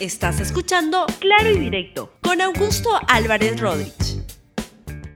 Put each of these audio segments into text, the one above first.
Estás escuchando Claro y Directo con Augusto Álvarez Rodríguez.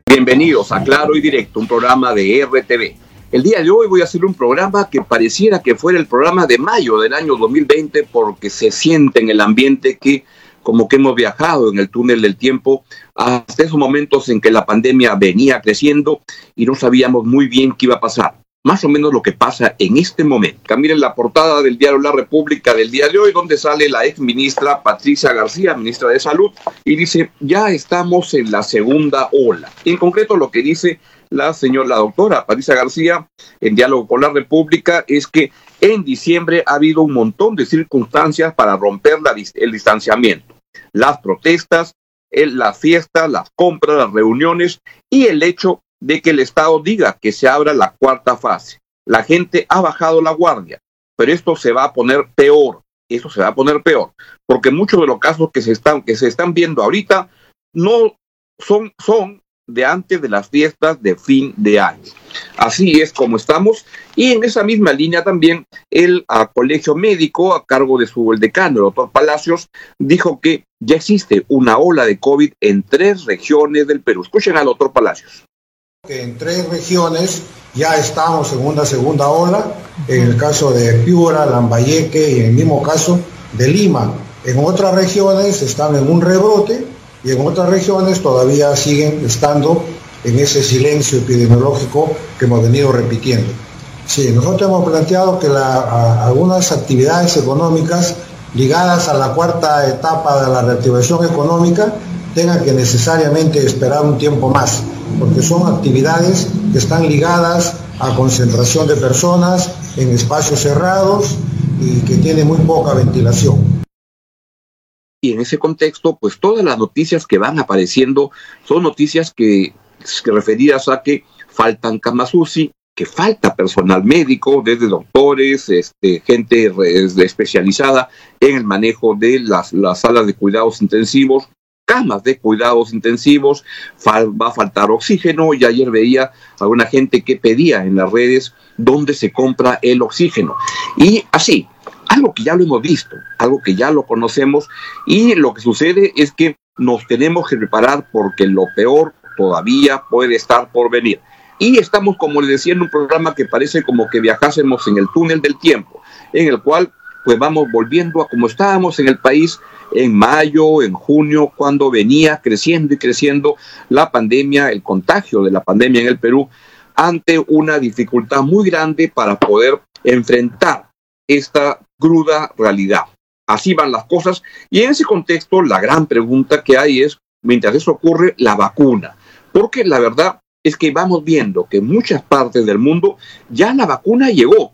Bienvenidos a Claro y Directo, un programa de RTV. El día de hoy voy a hacer un programa que pareciera que fuera el programa de mayo del año 2020 porque se siente en el ambiente que como que hemos viajado en el túnel del tiempo hasta esos momentos en que la pandemia venía creciendo y no sabíamos muy bien qué iba a pasar más o menos lo que pasa en este momento. Miren la portada del diario La República del día de hoy, donde sale la ex ministra Patricia García, ministra de Salud, y dice, ya estamos en la segunda ola. En concreto, lo que dice la señora, la doctora Patricia García, en diálogo con la República, es que en diciembre ha habido un montón de circunstancias para romper el distanciamiento. Las protestas, las fiestas, las compras, las reuniones y el hecho de que el Estado diga que se abra la cuarta fase. La gente ha bajado la guardia, pero esto se va a poner peor. Esto se va a poner peor, porque muchos de los casos que se están, que se están viendo ahorita no son, son de antes de las fiestas de fin de año. Así es como estamos. Y en esa misma línea también el colegio médico, a cargo de su el decano, el doctor Palacios, dijo que ya existe una ola de COVID en tres regiones del Perú. Escuchen al doctor Palacios en tres regiones ya estamos en una segunda ola, en el caso de Piura, Lambayeque y en el mismo caso de Lima. En otras regiones están en un rebrote y en otras regiones todavía siguen estando en ese silencio epidemiológico que hemos venido repitiendo. Sí, nosotros hemos planteado que algunas actividades económicas ligadas a la cuarta etapa de la reactivación económica tengan que necesariamente esperar un tiempo más porque son actividades que están ligadas a concentración de personas en espacios cerrados y que tienen muy poca ventilación. Y en ese contexto, pues todas las noticias que van apareciendo son noticias que, referidas a que faltan camas que falta personal médico, desde doctores, este, gente especializada en el manejo de las, las salas de cuidados intensivos, camas de cuidados intensivos, va a faltar oxígeno y ayer veía a alguna gente que pedía en las redes dónde se compra el oxígeno. Y así, algo que ya lo hemos visto, algo que ya lo conocemos y lo que sucede es que nos tenemos que preparar porque lo peor todavía puede estar por venir. Y estamos, como les decía, en un programa que parece como que viajásemos en el túnel del tiempo, en el cual pues vamos volviendo a como estábamos en el país en mayo, en junio, cuando venía creciendo y creciendo la pandemia, el contagio de la pandemia en el Perú, ante una dificultad muy grande para poder enfrentar esta cruda realidad. Así van las cosas y en ese contexto la gran pregunta que hay es, mientras eso ocurre, la vacuna. Porque la verdad es que vamos viendo que en muchas partes del mundo ya la vacuna llegó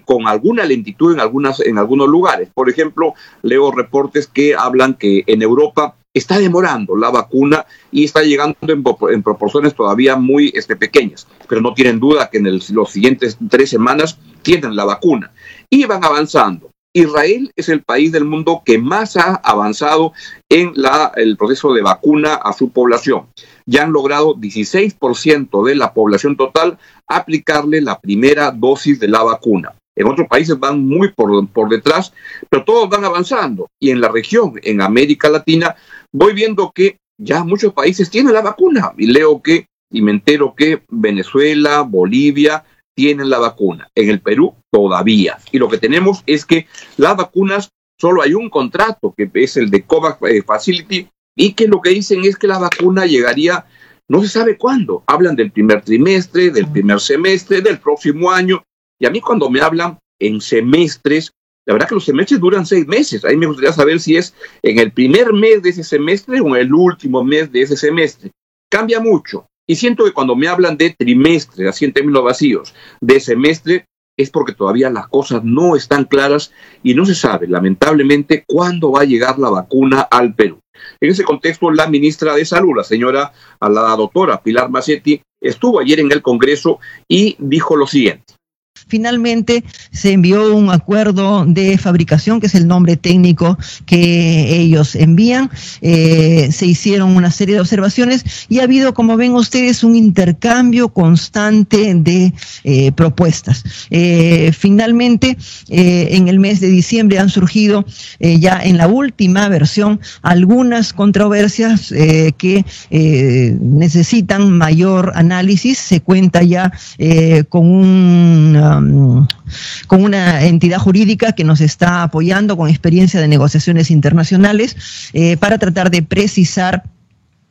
con alguna lentitud en, algunas, en algunos lugares. Por ejemplo, leo reportes que hablan que en Europa está demorando la vacuna y está llegando en, proporciones todavía muy este, pequeñas, pero no tienen duda que en los siguientes tres semanas tienen la vacuna y van avanzando. Israel es el país del mundo que más ha avanzado en la, el proceso de vacuna a su población. Ya han logrado 16% de la población total aplicarle la primera dosis de la vacuna. En otros países van muy por, por detrás, pero todos van avanzando. Y en la región, en América Latina, voy viendo que ya muchos países tienen la vacuna. Y leo que, y me entero que Venezuela, Bolivia tienen la vacuna. En el Perú todavía. Y lo que tenemos es que las vacunas, solo hay un contrato, que es el de COVAX eh, Facility, y que lo que dicen es que la vacuna llegaría no se sabe cuándo. Hablan del primer trimestre, del primer semestre, del próximo año, y a mí cuando me hablan en semestres, la verdad que los semestres duran seis meses. Ahí me gustaría saber si es en el primer mes de ese semestre o en el último mes de ese semestre. Cambia mucho. Y siento que cuando me hablan de trimestre, así en términos vacíos, de semestre, es porque todavía las cosas no están claras y no se sabe, lamentablemente, cuándo va a llegar la vacuna al Perú. En ese contexto, la ministra de Salud, la señora, la doctora Pilar Macetti, estuvo ayer en el Congreso y dijo lo siguiente finalmente se envió un acuerdo de fabricación, que es el nombre técnico que ellos envían. Eh, se hicieron una serie de observaciones y ha habido, como ven ustedes, un intercambio constante de eh, propuestas. Eh, finalmente, en el mes de diciembre han surgido ya en la última versión algunas controversias que necesitan mayor análisis. Se cuenta ya con un um, con una entidad jurídica que nos está apoyando con experiencia de negociaciones internacionales eh, para tratar de precisar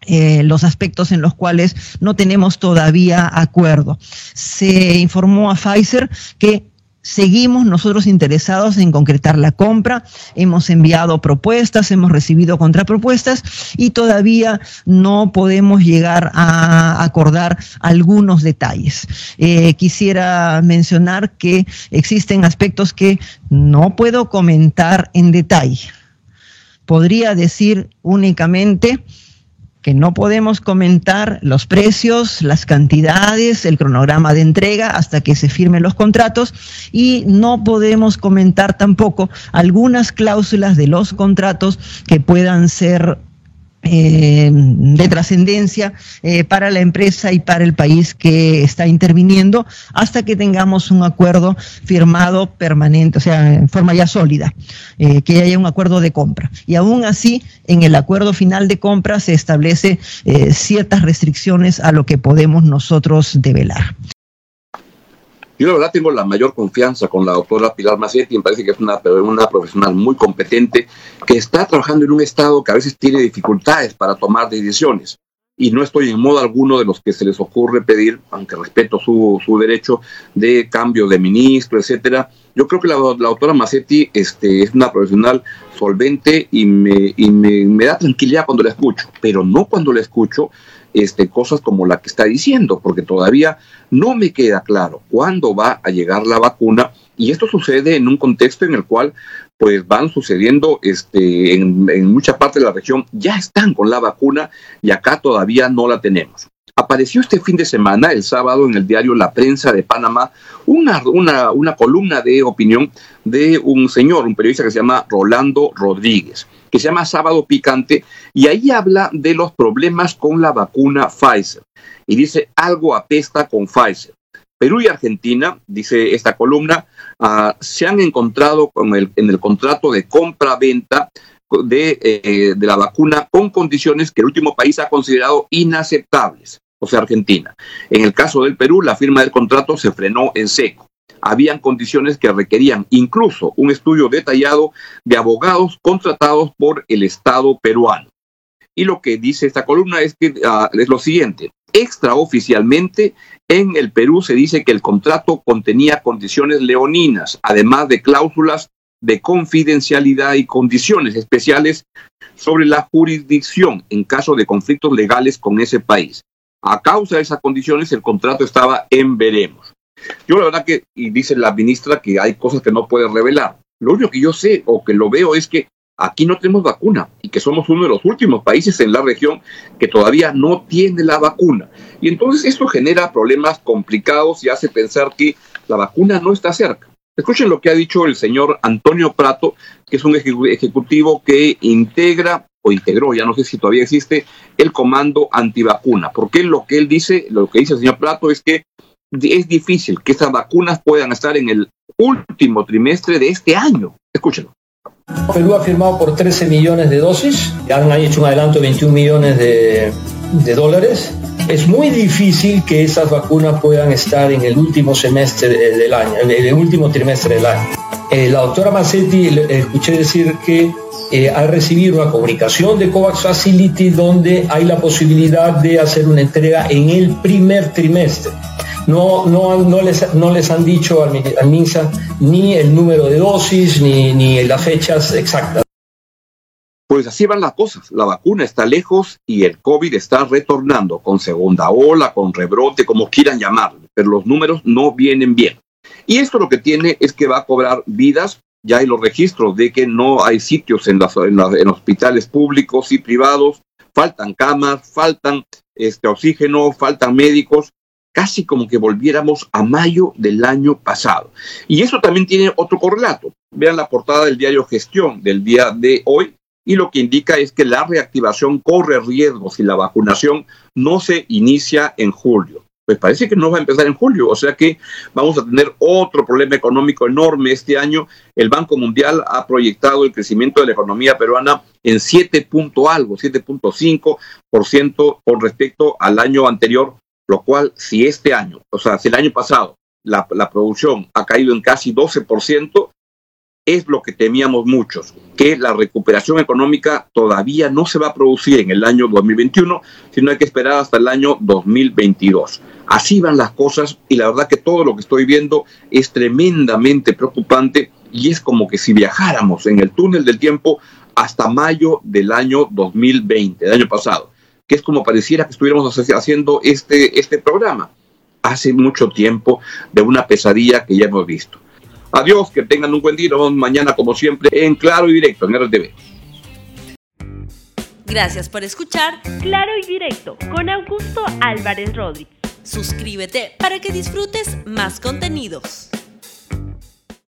eh, los aspectos en los cuales no tenemos todavía acuerdo. Se informó a Pfizer que Seguimos nosotros interesados en concretar la compra, hemos enviado propuestas, hemos recibido contrapropuestas y todavía no podemos llegar a acordar algunos detalles. Eh, quisiera mencionar que existen aspectos que no puedo comentar en detalle. Podría decir únicamente que no podemos comentar los precios, las cantidades, el cronograma de entrega hasta que se firmen los contratos y no podemos comentar tampoco algunas cláusulas de los contratos que puedan ser eh, de trascendencia eh, para la empresa y para el país que está interviniendo hasta que tengamos un acuerdo firmado permanente, o sea, en forma ya sólida, eh, que haya un acuerdo de compra. Y aún así, en el acuerdo final de compra se establece ciertas restricciones a lo que podemos nosotros develar. Yo la verdad tengo la mayor confianza con la doctora Pilar Macetti, me parece que es una, una profesional muy competente que está trabajando en un estado que a veces tiene dificultades para tomar decisiones. Y no estoy en modo alguno de los que se les ocurre pedir, aunque respeto su, su derecho, de cambio de ministro, etcétera. Yo creo que la, doctora Macetti este, es una profesional solvente y, me, y me, me da tranquilidad cuando la escucho, pero no cuando la escucho este, cosas como la que está diciendo, porque todavía no me queda claro cuándo va a llegar la vacuna y esto sucede en un contexto en el cual pues van sucediendo este, en, en mucha parte de la región, ya están con la vacuna y acá todavía no la tenemos. Apareció este fin de semana, el sábado, en el diario La Prensa de Panamá, una, una, una columna de opinión de un señor, un periodista que se llama Rolando Rodríguez que se llama Sábado Picante, y ahí habla de los problemas con la vacuna Pfizer. Y dice, algo apesta con Pfizer. Perú y Argentina, dice esta columna, uh, se han encontrado con el, en el contrato de compra-venta de, eh, de la vacuna con condiciones que el último país ha considerado inaceptables, o sea, Argentina. En el caso del Perú, la firma del contrato se frenó en seco habían condiciones que requerían incluso un estudio detallado de abogados contratados por el Estado peruano. Y lo que dice esta columna es que ah, es lo siguiente. Extraoficialmente, en el Perú se dice que el contrato contenía condiciones leoninas, además de cláusulas de confidencialidad y condiciones especiales sobre la jurisdicción en caso de conflictos legales con ese país. A causa de esas condiciones, el contrato estaba en veremos. Yo la verdad que, y dice la ministra que hay cosas que no puede revelar. Lo único que yo sé o que lo veo es que aquí no tenemos vacuna y que somos uno de los últimos países en la región que todavía no tiene la vacuna. Y entonces esto genera problemas complicados y hace pensar que la vacuna no está cerca. Escuchen lo que ha dicho el señor Antonio Prato, que es un ejecutivo que integra o integró, ya no sé si todavía existe, el comando antivacuna. Porque lo que él dice, lo que dice el señor Prato es que es difícil que estas vacunas puedan estar en el último trimestre de este año. Escúchenlo. Perú ha firmado por 13 millones de dosis, han hecho un adelanto de 21 millones de, dólares. Es muy difícil que esas vacunas puedan estar en el último semestre del año, en el último trimestre del año. Eh, la doctora Massetti escuché decir que eh, ha recibido una comunicación de COVAX Facility donde hay la posibilidad de hacer una entrega en el primer trimestre. No, no, no, les, no les han dicho al, al MINSA ni el número de dosis ni, ni las fechas exactas. Pues así van las cosas. La vacuna está lejos y el COVID está retornando con segunda ola, con rebrote, como quieran llamarlo, pero los números no vienen bien. Y esto lo que tiene es que va a cobrar vidas. Ya hay los registros de que no hay sitios en, las, en, en hospitales públicos y privados, faltan camas, faltan este oxígeno, faltan médicos casi como que volviéramos a mayo del año pasado. Y eso también tiene otro correlato. Vean la portada del diario Gestión del día de hoy y lo que indica es que la reactivación corre riesgos si la vacunación no se inicia en julio. Pues parece que no va a empezar en julio, o sea que vamos a tener otro problema económico enorme este año. El Banco Mundial ha proyectado el crecimiento de la economía peruana en 7 punto algo, 7.5% con respecto al año anterior, lo cual si este año, o sea, si el año pasado la, producción ha caído en casi 12%, es lo que temíamos muchos, que la recuperación económica todavía no se va a producir en el año 2021, sino hay que esperar hasta el año 2022. Así van las cosas y la verdad que todo lo que estoy viendo es tremendamente preocupante y es como que si viajáramos en el túnel del tiempo hasta mayo del año 2020, del año pasado, que es como pareciera que estuviéramos haciendo este, este programa hace mucho tiempo de una pesadilla que ya hemos visto. Adiós, que tengan un buen día. Mañana, como siempre, en Claro y Directo, en RTV. Gracias por escuchar Claro y Directo con Augusto Álvarez Rodríguez. Suscríbete para que disfrutes más contenidos.